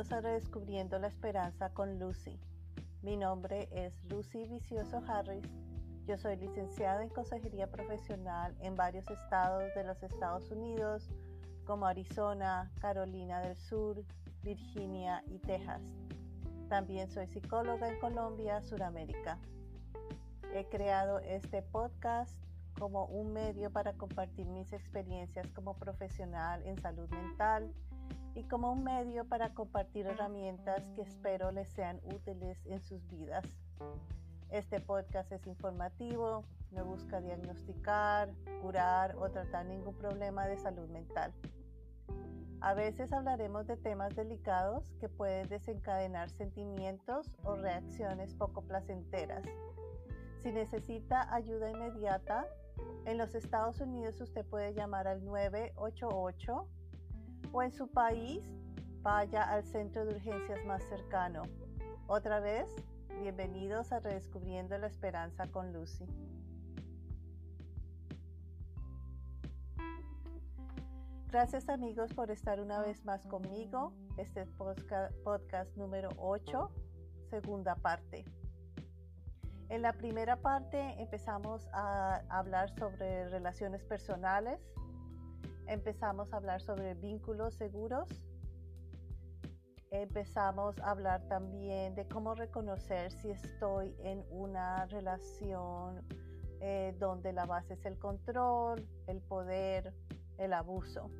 Bienvenidos a Redescubriendo la Esperanza con Lucy. Mi nombre es Lucy Vicioso Harris. Yo soy licenciada en Consejería Profesional en varios estados de los Estados Unidos, como Arizona, Carolina del Sur, Virginia y Texas. También soy psicóloga en Colombia, Suramérica. He creado este podcast como un medio para compartir mis experiencias como profesional en salud mental y como un medio para compartir herramientas que espero les sean útiles en sus vidas. Este podcast es informativo, no busca diagnosticar, curar o tratar ningún problema de salud mental. A veces hablaremos de temas delicados que pueden desencadenar sentimientos o reacciones poco placenteras. Si necesita ayuda inmediata, en los Estados Unidos usted puede llamar al 988 o en su país, vaya al centro de urgencias más cercano. Otra vez, bienvenidos a Redescubriendo la Esperanza con Lucy. Gracias amigos por estar una vez más conmigo. Este es podcast número 8, segunda parte. En la primera parte empezamos a hablar sobre relaciones personales, empezamos a hablar sobre vínculos seguros, empezamos a hablar también de cómo reconocer si estoy en una relación eh, donde la base es el control, el poder, el abuso.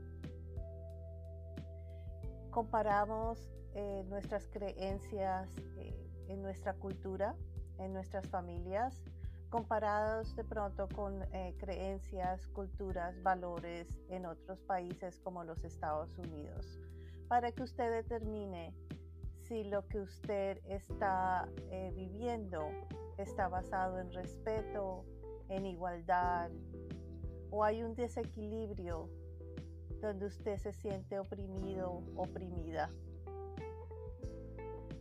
Comparamos eh, nuestras creencias eh, en nuestra cultura en nuestras familias, comparados de pronto con eh, creencias, culturas, valores en otros países como los Estados Unidos, para que usted determine si lo que usted está eh, viviendo está basado en respeto, en igualdad, o hay un desequilibrio donde usted se siente oprimido, oprimida.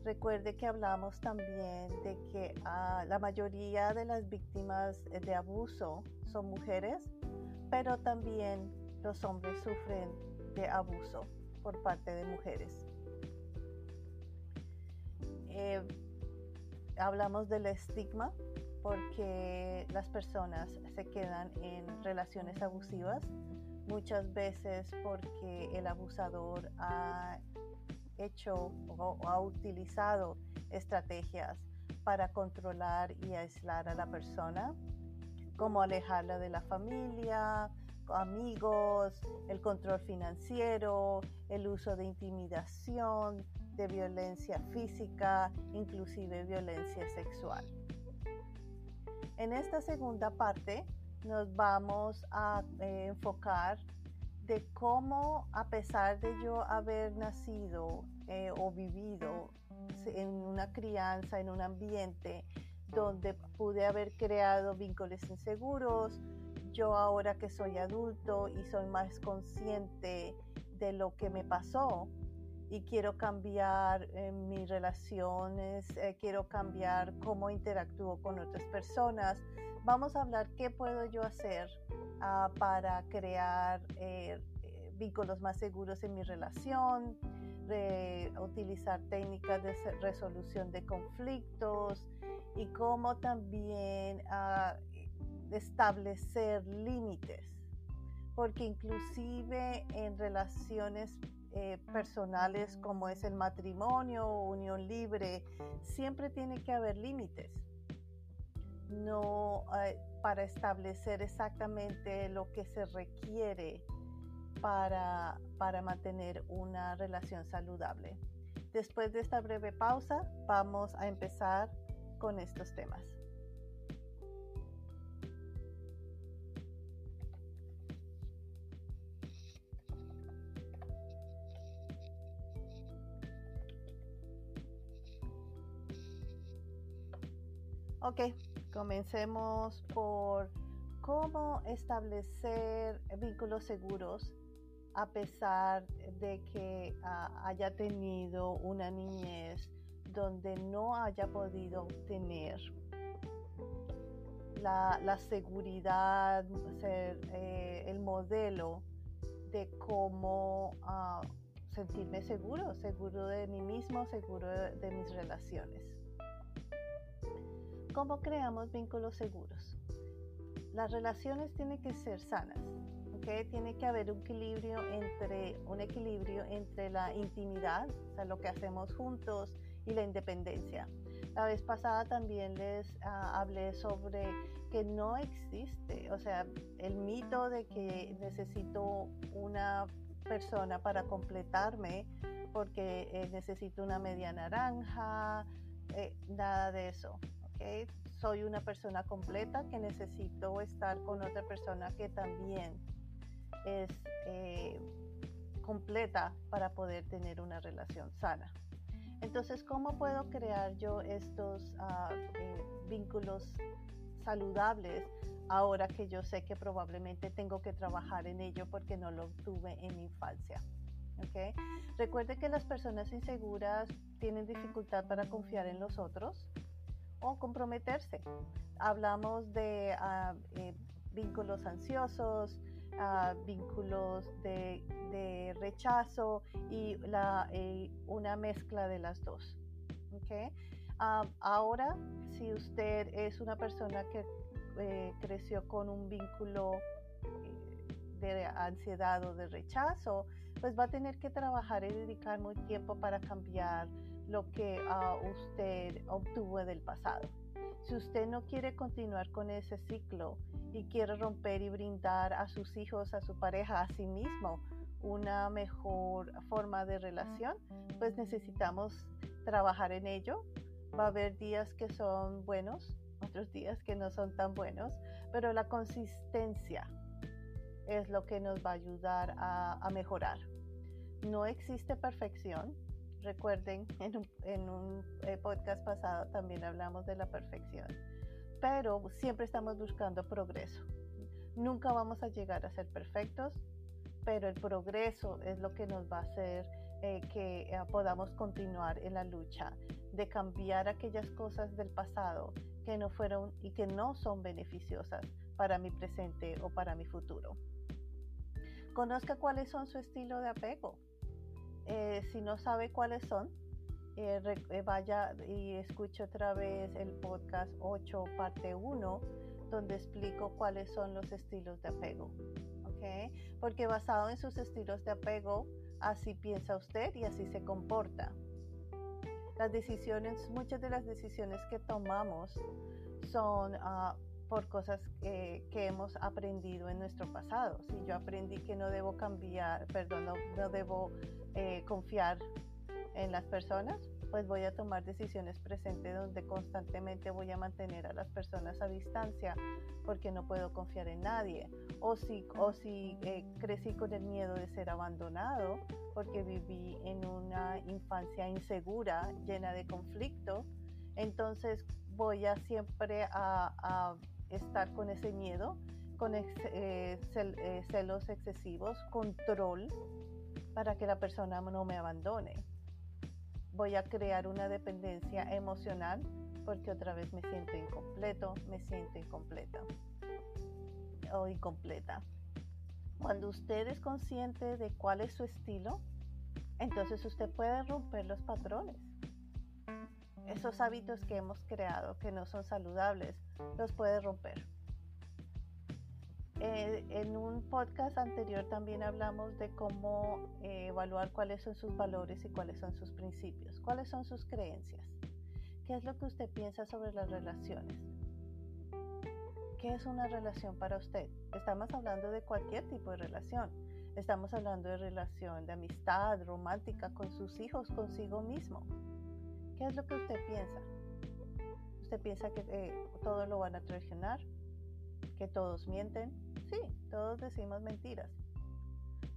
Recuerde que hablamos también de que ah, la mayoría de las víctimas de abuso son mujeres, pero también los hombres sufren de abuso por parte de mujeres. Eh, hablamos del estigma porque las personas se quedan en relaciones abusivas muchas veces porque el abusador ha hecho o, ha utilizado estrategias para controlar y aislar a la persona, como alejarla de la familia, amigos, el control financiero, el uso de intimidación, de violencia física, inclusive violencia sexual. En esta segunda parte nos vamos a eh, enfocar de cómo a pesar de yo haber nacido eh, o vivido en una crianza, en un ambiente donde pude haber creado vínculos inseguros, yo ahora que soy adulto y soy más consciente de lo que me pasó y quiero cambiar eh, mis relaciones, eh, quiero cambiar cómo interactúo con otras personas, vamos a hablar qué puedo yo hacer Ah, para crear eh, eh, vínculos más seguros en mi relación, utilizar técnicas de resolución de conflictos y cómo también ah, establecer límites, porque inclusive en relaciones eh, personales como es el matrimonio unión libre, siempre tiene que haber límites. No, para establecer exactamente lo que se requiere para, para mantener una relación saludable. Después de esta breve pausa, vamos a empezar con estos temas. Ok, Comencemos por cómo establecer vínculos seguros a pesar de que ah, haya tenido una niñez donde no haya podido obtener la, seguridad, ser, eh, el modelo de cómo ah, sentirme seguro, seguro de mí mismo, seguro de, mis relaciones. ¿Cómo creamos vínculos seguros? Las relaciones tienen que ser sanas, tiene que haber un equilibrio entre un equilibrio entre la intimidad, o sea, lo que hacemos juntos y la independencia. La vez pasada también les ah, hablé sobre que no existe, o sea, el mito de que necesito una persona para completarme porque eh, necesito una media naranja, eh, nada de eso. Soy una persona completa que necesito estar con otra persona que también es eh, completa para poder tener una relación sana. Entonces, ¿cómo puedo crear yo estos ah, eh, vínculos saludables ahora que yo sé que probablemente tengo que trabajar en ello porque no lo tuve en mi infancia? ¿okay? Recuerde que las personas inseguras tienen dificultad para confiar en los otros o comprometerse. Hablamos de ah, eh, vínculos ansiosos, vínculos de, rechazo y eh, una mezcla de las dos. ¿okay? ahora, si usted es una persona que eh, creció con un vínculo de ansiedad o de rechazo, pues va a tener que trabajar y dedicar mucho tiempo para cambiar lo que usted obtuvo del pasado. Si usted no quiere continuar con ese ciclo y quiere romper y brindar a sus hijos, a su pareja, a sí mismo una mejor forma de relación, pues necesitamos trabajar en ello. Va a haber días que son buenos, otros días que no son tan buenos, pero la consistencia es lo que nos va a ayudar a, mejorar. No existe perfección. Recuerden, en un, eh, podcast pasado también hablamos de la perfección pero siempre estamos buscando progreso. Nunca vamos a llegar a ser perfectos, pero el progreso es lo que nos va a hacer eh, que eh, podamos continuar en la lucha de cambiar aquellas cosas del pasado que no fueron y que no son beneficiosas para mi presente o para mi futuro. Conozca cuáles son su estilo de apego. Eh, si no sabe cuáles son, eh, eh, vaya y escuche otra vez el podcast 8, parte 1, donde explico cuáles son los estilos de apego. ¿okay? Porque basado en sus estilos de apego, así piensa usted y así se comporta. Las decisiones, muchas de las decisiones que tomamos son uh, por cosas que, hemos aprendido en nuestro pasado. Si yo aprendí que no debo cambiar, perdón, no, no debo eh, confiar en las personas, pues voy a tomar decisiones presentes donde constantemente voy a mantener a las personas a distancia porque no puedo confiar en nadie. O si, o si eh, crecí con el miedo de ser abandonado porque viví en una infancia insegura, llena de conflicto, entonces voy a siempre a, estar con ese miedo, con eh, eh, celos excesivos, control, para que la persona no me abandone voy a crear una dependencia emocional porque otra vez me siento incompleto, me siento incompleta o incompleta. Cuando usted es consciente de cuál es su estilo, entonces usted puede romper los patrones. Esos hábitos que hemos creado que no son saludables, los puede romper. Eh, en un podcast anterior también hablamos de cómo eh, evaluar cuáles son sus valores y cuáles son sus principios, cuáles son sus creencias, qué es lo que usted piensa sobre las relaciones, qué es una relación para usted. Estamos hablando de cualquier tipo de relación, estamos hablando de relación de amistad, romántica, con sus hijos, consigo mismo. ¿Qué es lo que usted piensa? ¿Usted piensa que eh, todo lo van a traicionar? ¿Que todos mienten? Sí, todos decimos mentiras,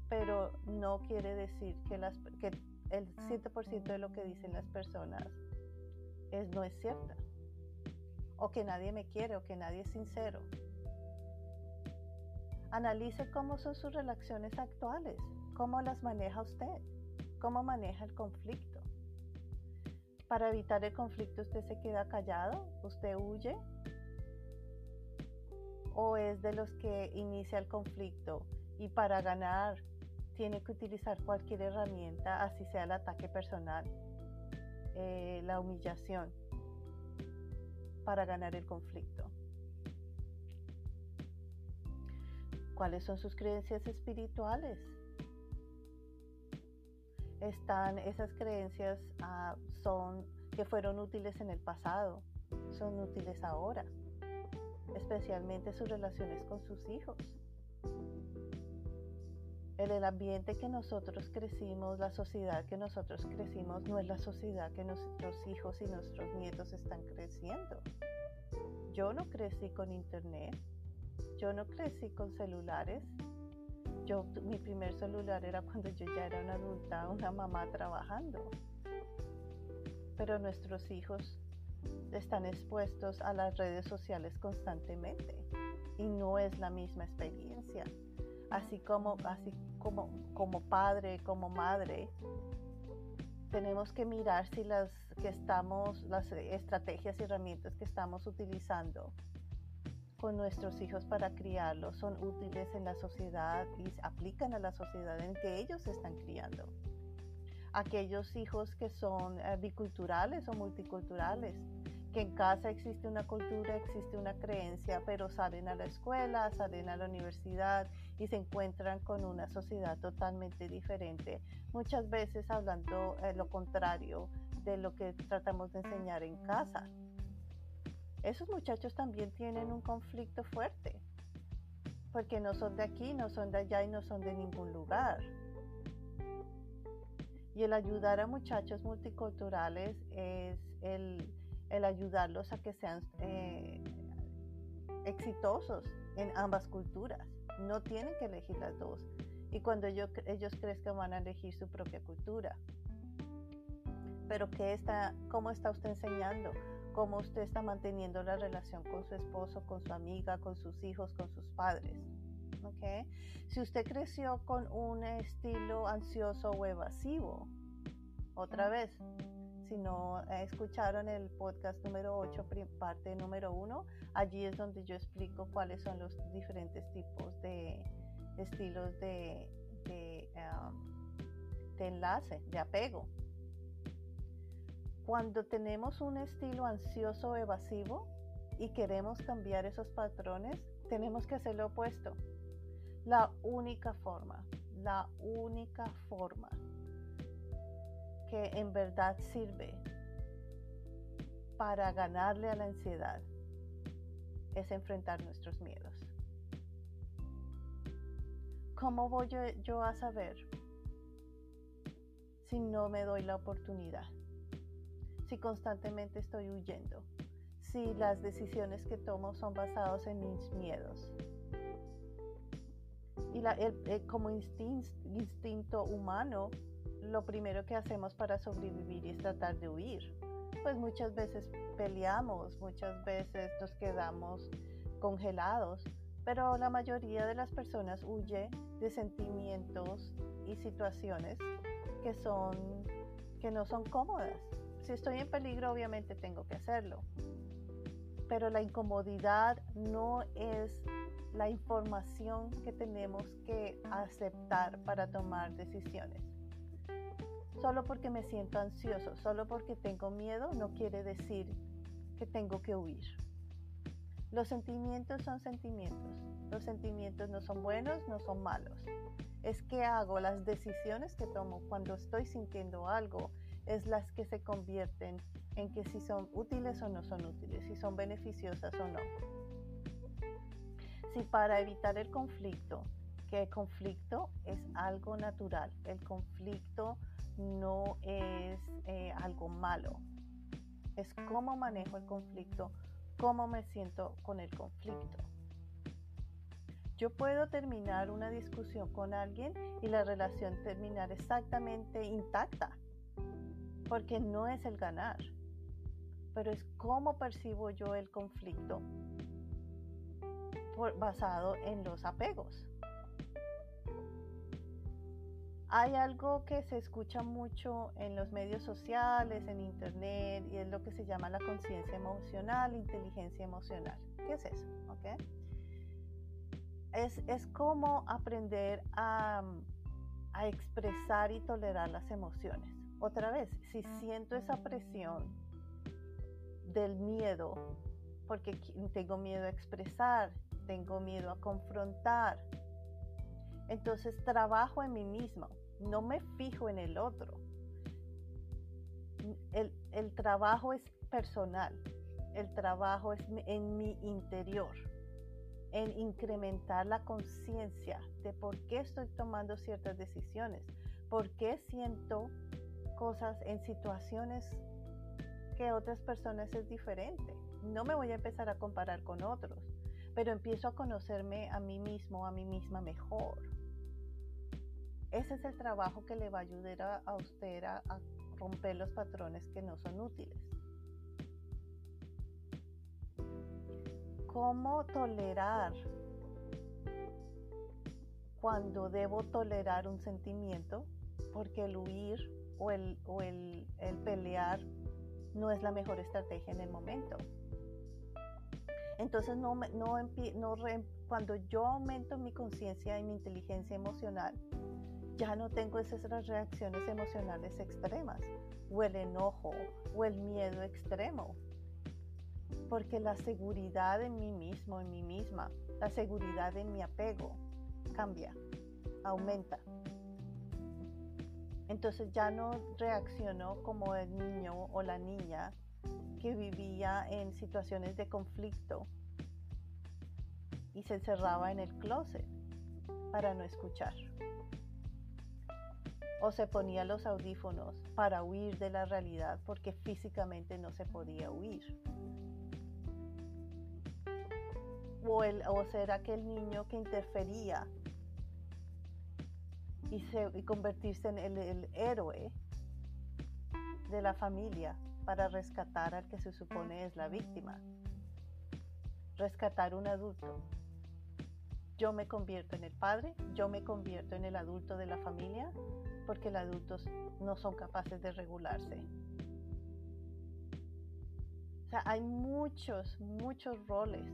pero no quiere decir que, las, que el 7% de lo que dicen las personas es, no es cierta, o que nadie me quiere, o que nadie es sincero. Analice cómo son sus relaciones actuales, cómo las maneja usted, cómo maneja el conflicto. Para evitar el conflicto usted se queda callado, usted huye, o es de los que inicia el conflicto y para ganar tiene que utilizar cualquier herramienta, así sea el ataque personal, eh, la humillación, para ganar el conflicto. ¿Cuáles son sus creencias espirituales? Están esas creencias ah, son que fueron útiles en el pasado, son útiles ahora, especialmente sus relaciones con sus hijos. En el ambiente que nosotros crecimos, la sociedad que nosotros crecimos, no es la sociedad que nuestros hijos y nuestros nietos están creciendo. Yo no crecí con internet, yo no crecí con celulares. Yo, mi primer celular era cuando yo ya era una adulta, una mamá trabajando. Pero nuestros hijos están expuestos a las redes sociales constantemente y no es la misma experiencia. Así como, así como, como padre, como madre, tenemos que mirar si las que estamos, las estrategias y herramientas que estamos utilizando con nuestros hijos para criarlos son útiles en la sociedad y aplican a la sociedad en que ellos están criando. Aquellos hijos que son eh, biculturales o multiculturales, que en casa existe una cultura, existe una creencia, pero salen a la escuela, salen a la universidad y se encuentran con una sociedad totalmente diferente, muchas veces hablando eh, lo contrario de lo que tratamos de enseñar en casa esos muchachos también tienen un conflicto fuerte, porque no son de aquí, no son de allá y no son de ningún lugar. Y el ayudar a muchachos multiculturales es el, ayudarlos a que sean eh, exitosos en ambas culturas. No tienen que elegir las dos. Y cuando ellos, ellos crezcan van a elegir su propia cultura. Pero ¿qué está, ¿cómo está usted enseñando? Cómo usted está manteniendo la relación con su esposo, con su amiga, con sus hijos, con sus padres. ¿okay? Si usted creció con un estilo ansioso o evasivo, otra vez, si no escucharon el podcast número 8, parte número 1, allí es donde yo explico cuáles son los diferentes tipos de estilos de, de, de enlace, de apego. Cuando tenemos un estilo ansioso evasivo y queremos cambiar esos patrones, tenemos que hacer lo opuesto. La única forma, la única forma que en verdad sirve para ganarle a la ansiedad es enfrentar nuestros miedos. ¿Cómo voy yo, a saber si no me doy la oportunidad? Si constantemente estoy huyendo, si las decisiones que tomo son basadas en mis miedos. Y eh, como instinto humano, lo primero que hacemos para sobrevivir es tratar de huir. Pues muchas veces peleamos, muchas veces nos quedamos congelados, pero la mayoría de las personas huye de sentimientos y situaciones que son que no son cómodas si estoy en peligro, obviamente tengo que hacerlo. Pero la incomodidad no es la información que tenemos que aceptar para tomar decisiones. Solo porque me siento ansioso, solo porque tengo miedo, no quiere decir que tengo que huir. Los sentimientos son sentimientos. Los sentimientos no son buenos, no son malos. Es que hago las decisiones que tomo cuando estoy sintiendo algo es las que se convierten en que si son útiles o no son útiles, si son beneficiosas o no. Si para evitar el conflicto, que el conflicto es algo natural, el conflicto no es eh, algo malo, es cómo manejo el conflicto, cómo me siento con el conflicto. Yo puedo terminar una discusión con alguien y la relación terminar exactamente intacta porque no es el ganar, pero es cómo percibo yo el conflicto basado en los apegos. Hay algo que se escucha mucho en los medios sociales, en internet, y es lo que se llama la conciencia emocional, inteligencia emocional. ¿Qué es eso? Es, es como aprender a a expresar y tolerar las emociones. Otra vez, si siento esa presión del miedo, porque tengo miedo a expresar, tengo miedo a confrontar, entonces trabajo en mí mismo, no me fijo en el otro. El, el trabajo es personal, el trabajo es en mi interior, en incrementar la conciencia de por qué estoy tomando ciertas decisiones, por qué siento cosas en situaciones que otras personas es diferente. No me voy a empezar a comparar con otros, pero empiezo a conocerme a mí mismo, a mí misma mejor. Ese es el trabajo que le va a ayudar a, usted a romper los patrones que no son útiles. cómo tolerar cuando debo tolerar un sentimiento, porque el huir o el, o el, pelear no es la mejor estrategia en el momento. Entonces, no, no, cuando yo aumento mi conciencia y mi inteligencia emocional, ya no tengo esas reacciones emocionales extremas, o el enojo, o el miedo extremo, porque la seguridad en mí mismo, en mí misma, la seguridad en mi apego cambia, aumenta. Entonces ya no reacciono como el niño o la niña que vivía en situaciones de conflicto y se encerraba en el closet para no escuchar. O se ponía los audífonos para huir de la realidad porque físicamente no se podía huir o, el, o ser aquel niño que interfería y, convertirse en el, héroe de la familia para rescatar al que se supone es la víctima. Rescatar un adulto. Yo me convierto en el padre, yo me convierto en el adulto de la familia, porque los adultos no son capaces de regularse. O sea, hay muchos, muchos roles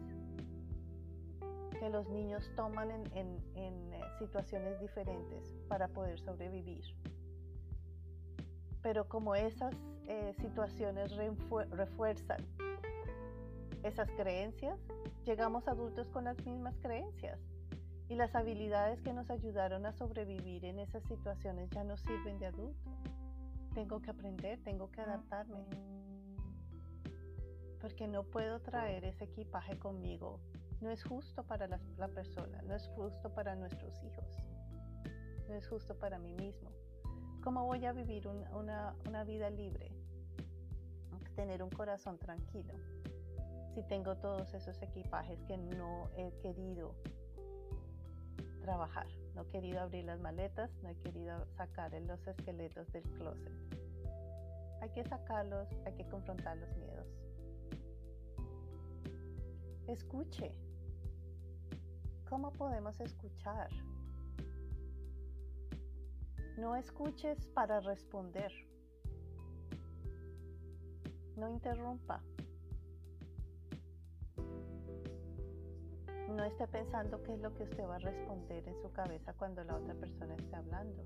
que los niños toman en, eh, situaciones diferentes para poder sobrevivir. Pero como esas eh, situaciones refuerzan esas creencias, llegamos adultos con las mismas creencias y las habilidades que nos ayudaron a sobrevivir en esas situaciones ya no sirven de adulto. Tengo que aprender, tengo que adaptarme, porque no puedo traer ese equipaje conmigo no es justo para la, persona, no es justo para nuestros hijos, no es justo para mí mismo. ¿Cómo voy a vivir una, una vida libre? Tener un corazón tranquilo si tengo todos esos equipajes que no he querido trabajar, no he querido abrir las maletas, no he querido sacar los esqueletos del closet. Hay que sacarlos, hay que confrontar los miedos. Escuche, ¿Cómo podemos escuchar? No escuches para responder. No interrumpa. No esté pensando qué es lo que usted va a responder en su cabeza cuando la otra persona esté hablando.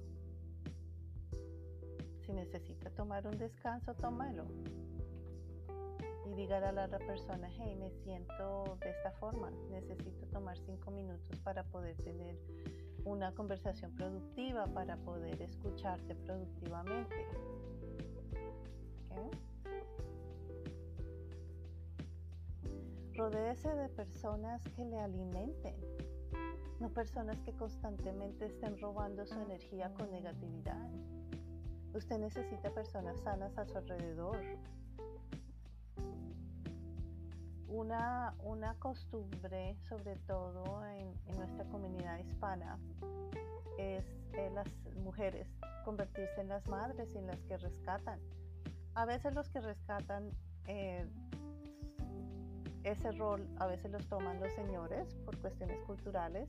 Si necesita tomar un descanso, tómalo y a la otra persona, hey, me siento de esta forma, necesito tomar cinco minutos para poder tener una conversación productiva, para poder escucharte productivamente. Rodéese de personas que le alimenten, no personas que constantemente estén robando su energía con negatividad. Usted necesita personas sanas a su alrededor, una, una costumbre, sobre todo en, nuestra comunidad hispana, es las mujeres convertirse en las madres y en las que rescatan. A veces los que rescatan eh, ese rol, a veces los toman los señores por cuestiones culturales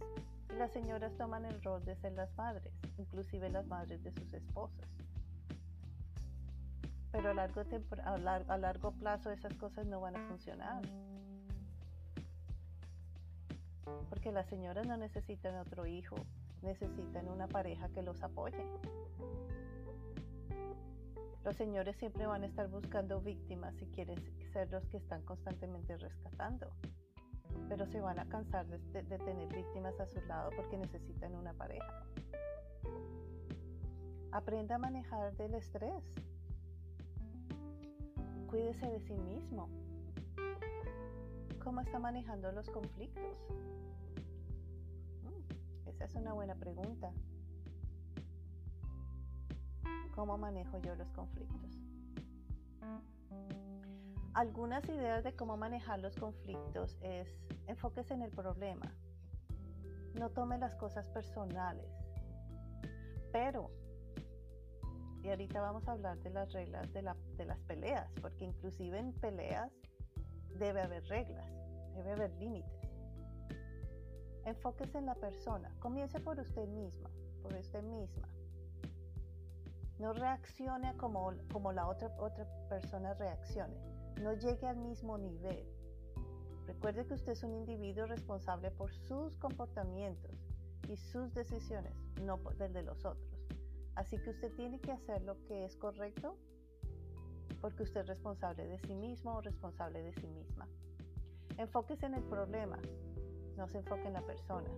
y las señoras toman el rol de ser las madres, inclusive las madres de sus esposos. Pero a largo, a largo plazo esas cosas no van a funcionar porque las señoras no necesitan otro hijo necesitan una pareja que los apoye. Los señores siempre van a estar buscando víctimas si quieren ser los que están constantemente rescatando, pero se van a cansar de, de tener víctimas a su lado porque necesitan una pareja. Aprenda a manejar del estrés. Cuídese de sí mismo. ¿Cómo está manejando los conflictos? Mm, esa es una buena pregunta. ¿Cómo manejo yo los conflictos? Algunas ideas de cómo manejar los conflictos es enfóquese en el problema. No tome las cosas personales. Pero y ahorita vamos a hablar de las reglas de, las peleas, porque inclusive en peleas debe haber reglas, debe haber límites. Enfóquese en la persona, comience por usted misma, por usted misma. No reaccione como, como la otra, otra persona reaccione, no llegue al mismo nivel. Recuerde que usted es un individuo responsable por sus comportamientos y sus decisiones, no del de los otros. Así que usted tiene que hacer lo que es correcto porque usted es responsable de sí mismo o responsable de sí misma. Enfóquese en el problema, no se enfoque en la persona.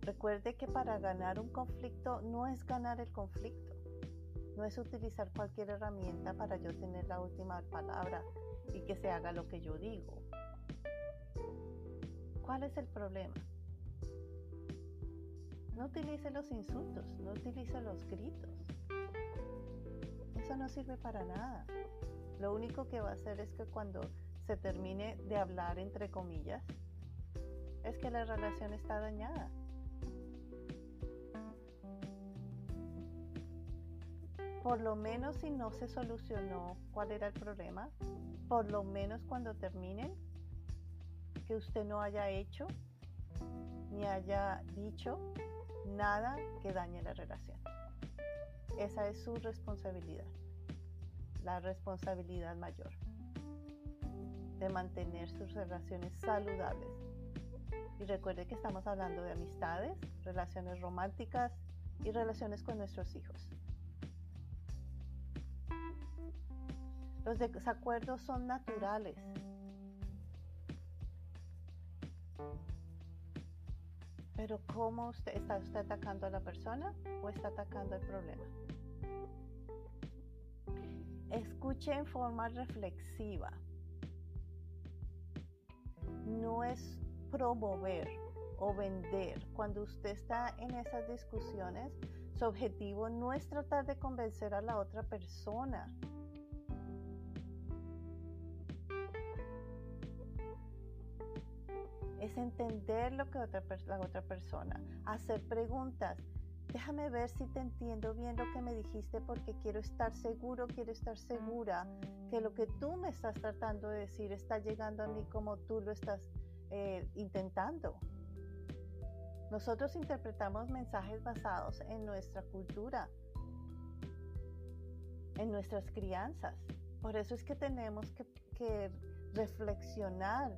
Recuerde que para ganar un conflicto no es ganar el conflicto, no es utilizar cualquier herramienta para yo tener la última palabra y que se haga lo que yo digo. ¿Cuál es el problema? No utilice los insultos, no utilice los gritos. Eso no sirve para nada. Lo único que va a hacer es que cuando se termine de hablar, entre comillas, es que la relación está dañada. Por lo menos si no se solucionó cuál era el problema, por lo menos cuando terminen, que usted no haya hecho ni haya dicho nada que dañe la relación. Esa es su responsabilidad, la responsabilidad mayor de mantener sus relaciones saludables. Y recuerde que estamos hablando de amistades, relaciones románticas y relaciones con nuestros hijos. Los desacuerdos son naturales Pero ¿cómo usted está usted atacando a la persona o está atacando el problema? Escuche en forma reflexiva. No es promover o vender. Cuando usted está en esas discusiones, su objetivo no es tratar de convencer a la otra persona es entender lo que otra, la otra persona, hacer preguntas. Déjame ver si te entiendo bien lo que me dijiste porque quiero estar seguro, quiero estar segura que lo que tú me estás tratando de decir está llegando a mí como tú lo estás eh, intentando. Nosotros interpretamos mensajes basados en nuestra cultura, en nuestras crianzas. Por eso es que tenemos que, que reflexionar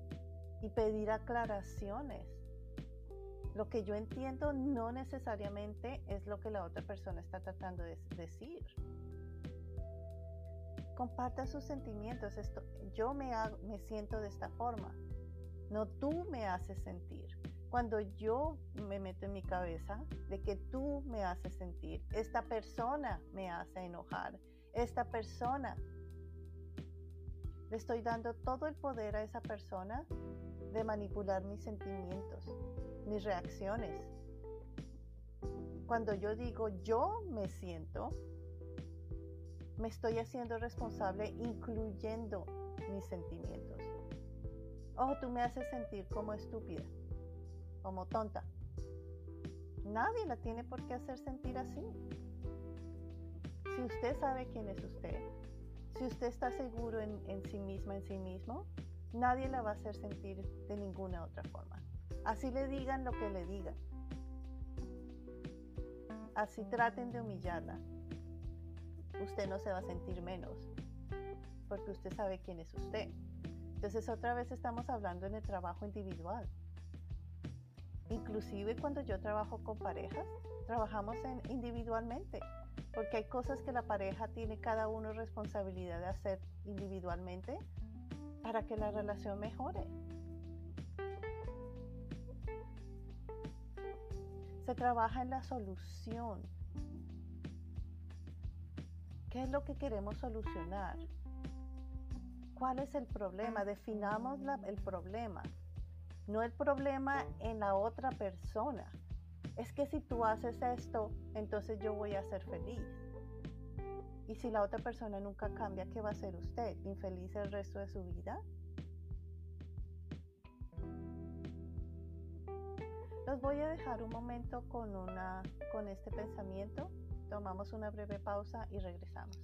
y pedir aclaraciones. Lo que yo entiendo no necesariamente es lo que la otra persona está tratando de decir. Comparta sus sentimientos. Esto, yo me, me siento de esta forma. No tú me haces sentir. Cuando yo me meto en mi cabeza de que tú me haces sentir, esta persona me hace enojar, esta persona, le estoy dando todo el poder a esa persona de manipular mis sentimientos, mis reacciones. Cuando yo digo yo me siento, me estoy haciendo responsable incluyendo mis sentimientos. Oh, tú me haces sentir como estúpida, como tonta. Nadie la tiene por qué hacer sentir así. Si usted sabe quién es usted, si usted está seguro en, en sí misma, en sí mismo, nadie la va a hacer sentir de ninguna otra forma. Así le digan lo que le digan. Así traten de humillarla. Usted no se va a sentir menos porque usted sabe quién es usted. Entonces otra vez estamos hablando en el trabajo individual. Inclusive cuando yo trabajo con parejas, trabajamos en, individualmente, porque hay cosas que la pareja tiene cada uno responsabilidad de hacer individualmente para que la relación mejore. Se trabaja en la solución. ¿Qué es lo que queremos solucionar? ¿Cuál es el problema? Definamos el problema. No el problema en la otra persona. Es que si tú haces esto, entonces yo voy a ser feliz. Y si la otra persona nunca cambia, ¿qué va a ser usted? ¿Infeliz el resto de su vida? Los voy a dejar un momento con, una, con este pensamiento. Tomamos una breve pausa y regresamos.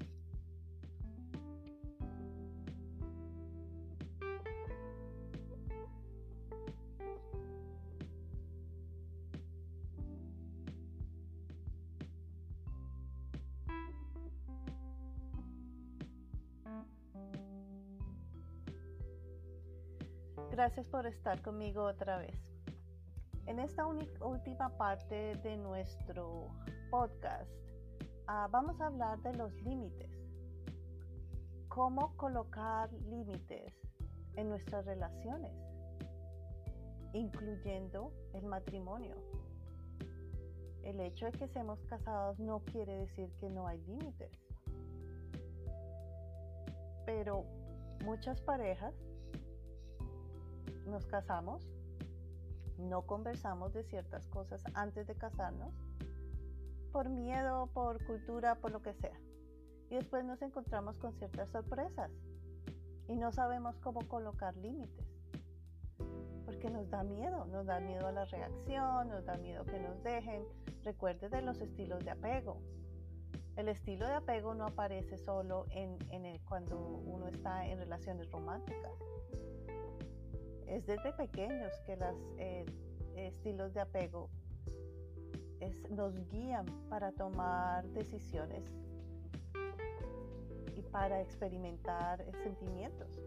Gracias por estar conmigo otra vez. En esta última parte de nuestro podcast ah, vamos a hablar de los límites. Cómo colocar límites en nuestras relaciones, incluyendo el matrimonio. El hecho de que seamos casados no quiere decir que no hay límites. Pero muchas parejas nos casamos, no conversamos de ciertas cosas antes de casarnos, por miedo, por cultura, por lo que sea. Y después nos encontramos con ciertas sorpresas y no sabemos cómo colocar límites. Porque nos da miedo, nos da miedo a la reacción, nos da miedo que nos dejen. Recuerde de los estilos de apego. El estilo de apego no aparece solo en, cuando uno está en relaciones románticas es desde pequeños que los eh, estilos de apego nos guían para tomar decisiones y para experimentar sentimientos.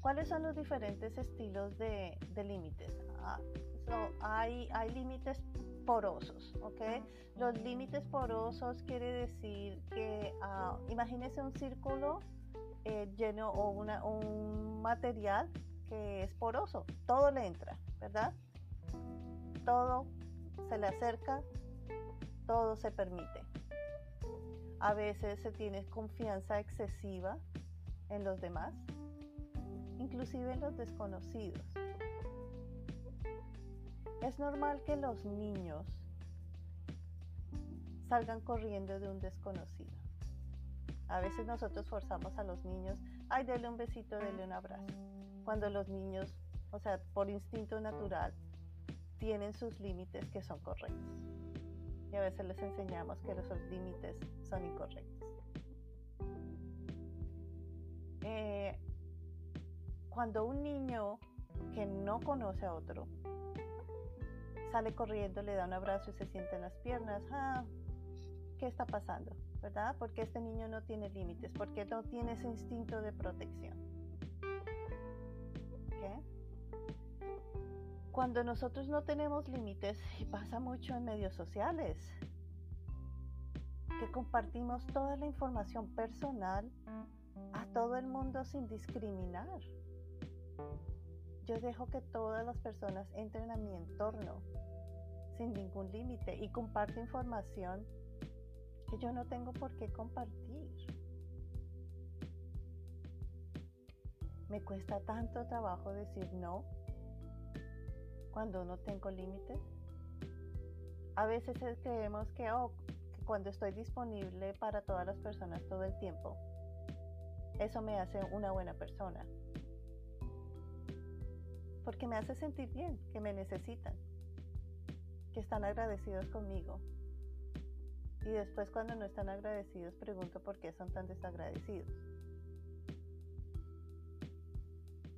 ¿Cuáles son los diferentes estilos de, límites? Ah, hay, hay límites porosos, ¿ok? Los límites porosos quiere decir que uh, imagínese un círculo eh, lleno o un material que es poroso, todo le entra, ¿verdad? Todo se le acerca, todo se permite. A veces se tiene confianza excesiva en los demás, inclusive en los desconocidos. Es normal que los niños salgan corriendo de un desconocido. A veces nosotros forzamos a los niños, ay, dele un besito, dele un abrazo. Cuando los niños, o sea, por instinto natural, tienen sus límites que son correctos. Y a veces les enseñamos que los límites son incorrectos. Eh, cuando un niño que no conoce a otro sale corriendo, le da un abrazo y se sienta en las piernas, ah, ¿qué está pasando? ¿verdad? Porque este niño no tiene límites, porque no tiene ese instinto de protección. Cuando nosotros no tenemos límites, y pasa mucho en medios sociales, que compartimos toda la información personal a todo el mundo sin discriminar. Yo dejo que todas las personas entren a mi entorno sin ningún límite y comparto información que yo no tengo por qué compartir. Me cuesta tanto trabajo decir no cuando no tengo límites. A veces creemos que, oh, que cuando estoy disponible para todas las personas todo el tiempo, eso me hace una buena persona. Porque me hace sentir bien, que me necesitan, que están agradecidos conmigo, y después cuando no están agradecidos pregunto por qué son tan desagradecidos.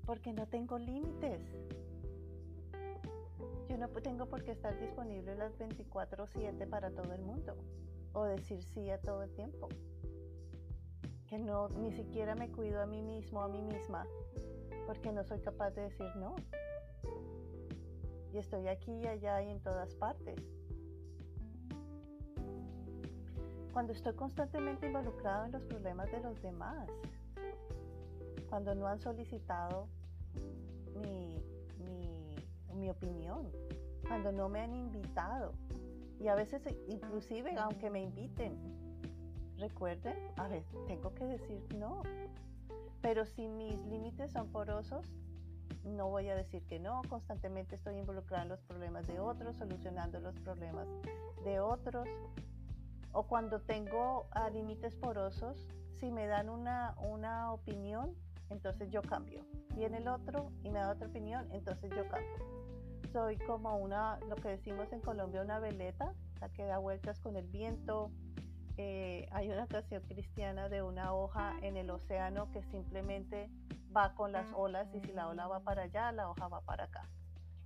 Porque no tengo límites. Yo no tengo por qué estar disponible las 24/7 para todo el mundo o decir sí a todo el tiempo. Que no ni siquiera me cuido a mí mismo, a mí misma, porque no soy capaz de decir no. Y estoy aquí y allá y en todas partes. Cuando estoy constantemente involucrado en los problemas de los demás, cuando no han solicitado mi, mi, opinión, cuando no me han invitado. Y a veces, inclusive, aunque me inviten, recuerden, a ver, tengo que decir no. Pero si mis límites son porosos, no voy a decir que no, constantemente estoy involucrado en los problemas de otros, solucionando los problemas de otros. O cuando tengo ah, límites porosos, si me dan una, una opinión, entonces yo cambio. Viene el otro y me da otra opinión, entonces yo cambio. Soy como una, lo que decimos en Colombia, una veleta, la que da vueltas con el viento. Eh, hay una canción cristiana de una hoja en el océano que simplemente va con las olas y si la ola va para allá, la hoja va para acá.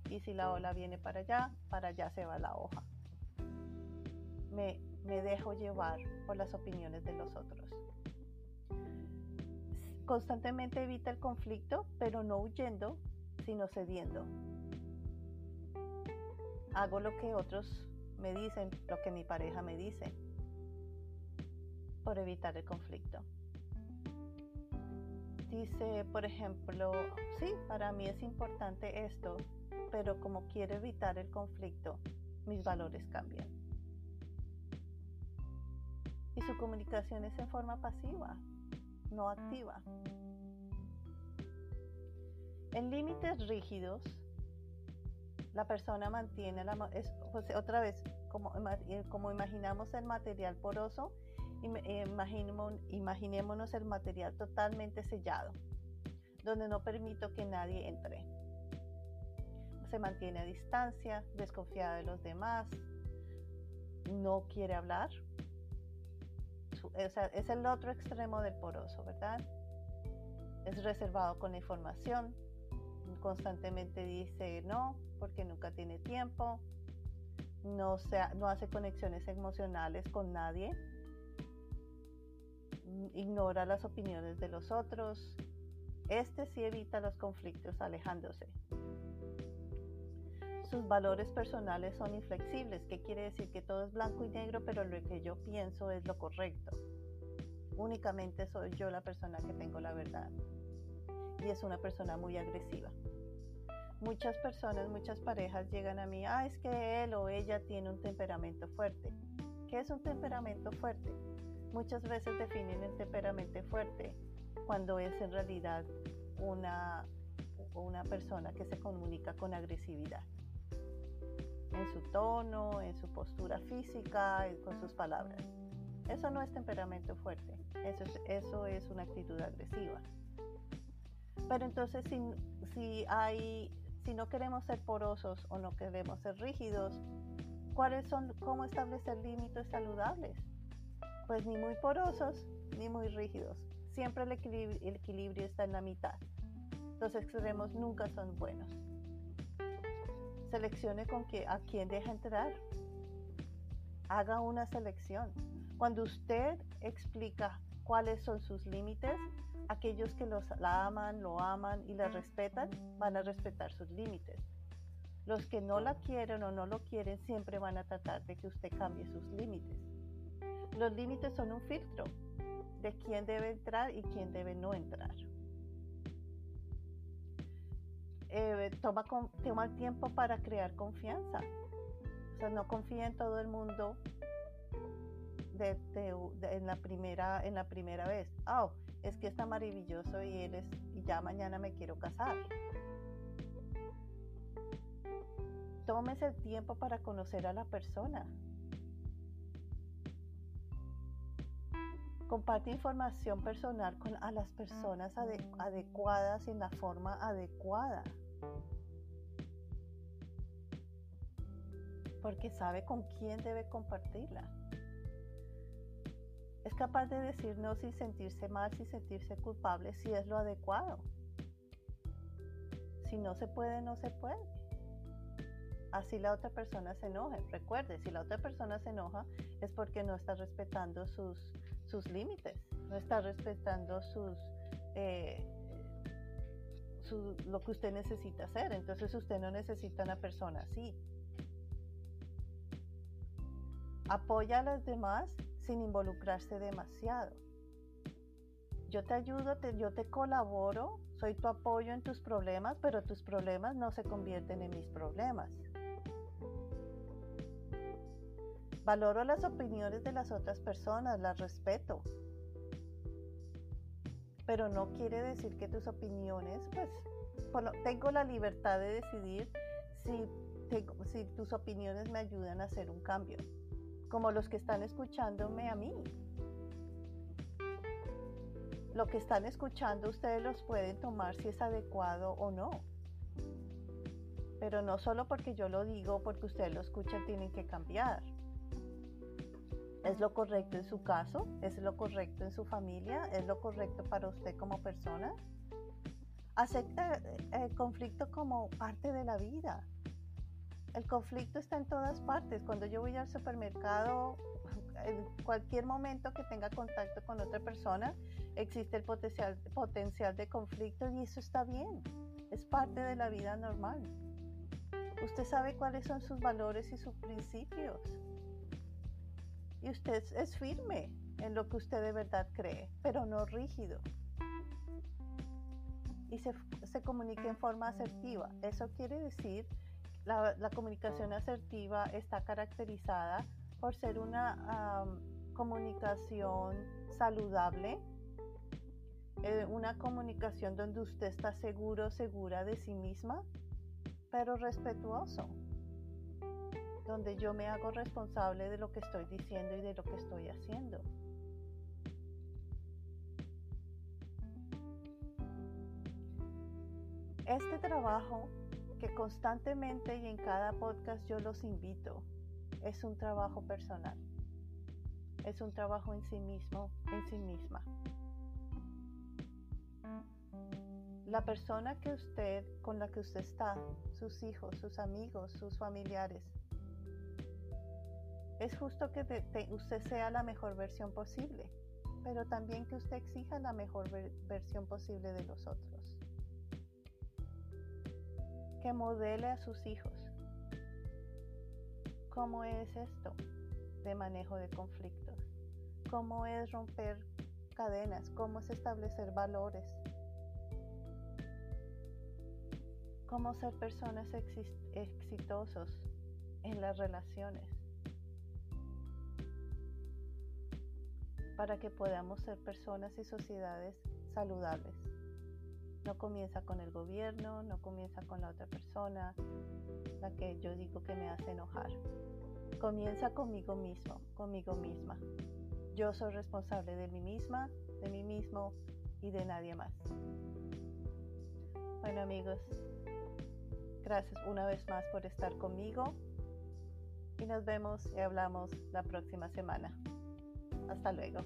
Y si la ola viene para allá, para allá se va la hoja. Me, me dejo llevar por las opiniones de los otros constantemente evita el conflicto, pero no huyendo, sino cediendo. Hago lo que otros me dicen, lo que mi pareja me dice, por evitar el conflicto. Dice, por ejemplo, sí, para mí es importante esto, pero como quiero evitar el conflicto, mis valores cambian. Su comunicación es en forma pasiva, no activa. En límites rígidos, la persona mantiene la, es, pues, otra vez como, eh, como imaginamos el material poroso, eh, imaginémonos el material totalmente sellado, donde no permito que nadie entre. Se mantiene a distancia, desconfiada de los demás, no quiere hablar, es el otro extremo del poroso, ¿verdad? Es reservado con la información, constantemente dice no porque nunca tiene tiempo, no, no hace conexiones emocionales con nadie, ignora las opiniones de los otros. Este sí evita los conflictos alejándose. Sus valores personales son inflexibles, que quiere decir que todo es blanco y negro, pero lo que yo pienso es lo correcto. Únicamente soy yo la persona que tengo la verdad. Y es una persona muy agresiva. Muchas personas, muchas parejas llegan a mí, ah, es que él o ella tiene un temperamento fuerte. ¿Qué es un temperamento fuerte? Muchas veces definen el temperamento fuerte cuando es en realidad una, una persona que se comunica con agresividad en su tono, en su postura física, con sus palabras. Eso no es temperamento fuerte, eso es, eso es una actitud agresiva. Pero entonces si, si, hay, si no queremos ser porosos o no queremos ser rígidos, ¿cuáles son, cómo establecer límites saludables? Pues ni muy porosos ni muy rígidos. Siempre el equilibrio, el equilibrio está en la mitad. Los extremos nunca son buenos seleccione con que, a quién deja entrar. Haga una selección. Cuando usted explica cuáles son sus límites, aquellos que los, la aman, lo aman y la respetan, van a respetar sus límites. Los que no la quieren o no lo quieren siempre van a tratar de que usted cambie sus límites. Los límites son un filtro de quién debe entrar y quién debe no entrar. Eh, toma, toma el tiempo para crear confianza. O sea, no confía en todo el mundo en, la primera, en la primera vez. Oh, es que está maravilloso y y ya mañana me quiero casar. Tómese el tiempo para conocer a la persona. Comparte información personal con a las personas adecuadas en la forma adecuada. Porque sabe con quién debe compartirla. Es capaz de decir no sin sentirse mal, sin sentirse culpable, si es lo adecuado. Si no se puede, no se puede. Así la otra persona se enoje. Recuerde, si la otra persona se enoja es porque no está respetando sus, sus límites, no está respetando sus, eh, lo que usted necesita hacer. Entonces usted no necesita una persona así. Apoya a los demás sin involucrarse demasiado. Yo te ayudo, yo te colaboro, soy tu apoyo en tus problemas, pero tus problemas no se convierten en mis problemas. Valoro las opiniones de las otras personas, las respeto. Pero no quiere decir que tus opiniones, pues, tengo la libertad de decidir si, si tus opiniones me ayudan a hacer un cambio, como los que están escuchándome a mí. Lo que están escuchando ustedes los pueden tomar si es adecuado o no. Pero no solo porque yo lo digo, porque ustedes lo escuchan, tienen que cambiar. ¿Es lo correcto en su caso? ¿Es lo correcto en su familia? ¿Es lo correcto para usted como persona? Acepta eh, el conflicto como parte de la vida. El conflicto está en todas partes. Cuando yo voy al supermercado, en cualquier momento que tenga contacto con otra persona, existe el potencial, potencial de conflicto y eso está bien. Es parte de la vida normal. Usted sabe cuáles son sus valores y sus principios y usted es firme en lo que usted de verdad cree, pero no rígido. Y se, se comunica en forma asertiva. Eso quiere decir, la, la comunicación asertiva está caracterizada por ser una comunicación saludable, eh, una comunicación donde usted está seguro, segura de sí misma, pero respetuoso donde yo me hago responsable de lo que estoy diciendo y de lo que estoy haciendo. Este trabajo que constantemente y en cada podcast yo los invito es un trabajo personal. Es un trabajo en sí mismo, en sí misma. La persona que usted, con la que usted está, sus hijos, sus amigos, sus familiares, es justo que usted sea la mejor versión posible, pero también que usted exija la mejor versión posible de los otros. Que modele a sus hijos. ¿Cómo es esto de manejo de conflictos? ¿Cómo es romper cadenas? ¿Cómo es establecer valores? ¿Cómo ser personas exitosos en las relaciones? Para que podamos ser personas y sociedades saludables. No comienza con el gobierno, no comienza con la otra persona, la que yo digo que me hace enojar. Comienza conmigo mismo, conmigo misma. Yo soy responsable de mí misma, de mí mismo y de nadie más. Bueno amigos, gracias una vez más por estar conmigo y nos vemos y hablamos la próxima semana. Hasta luego.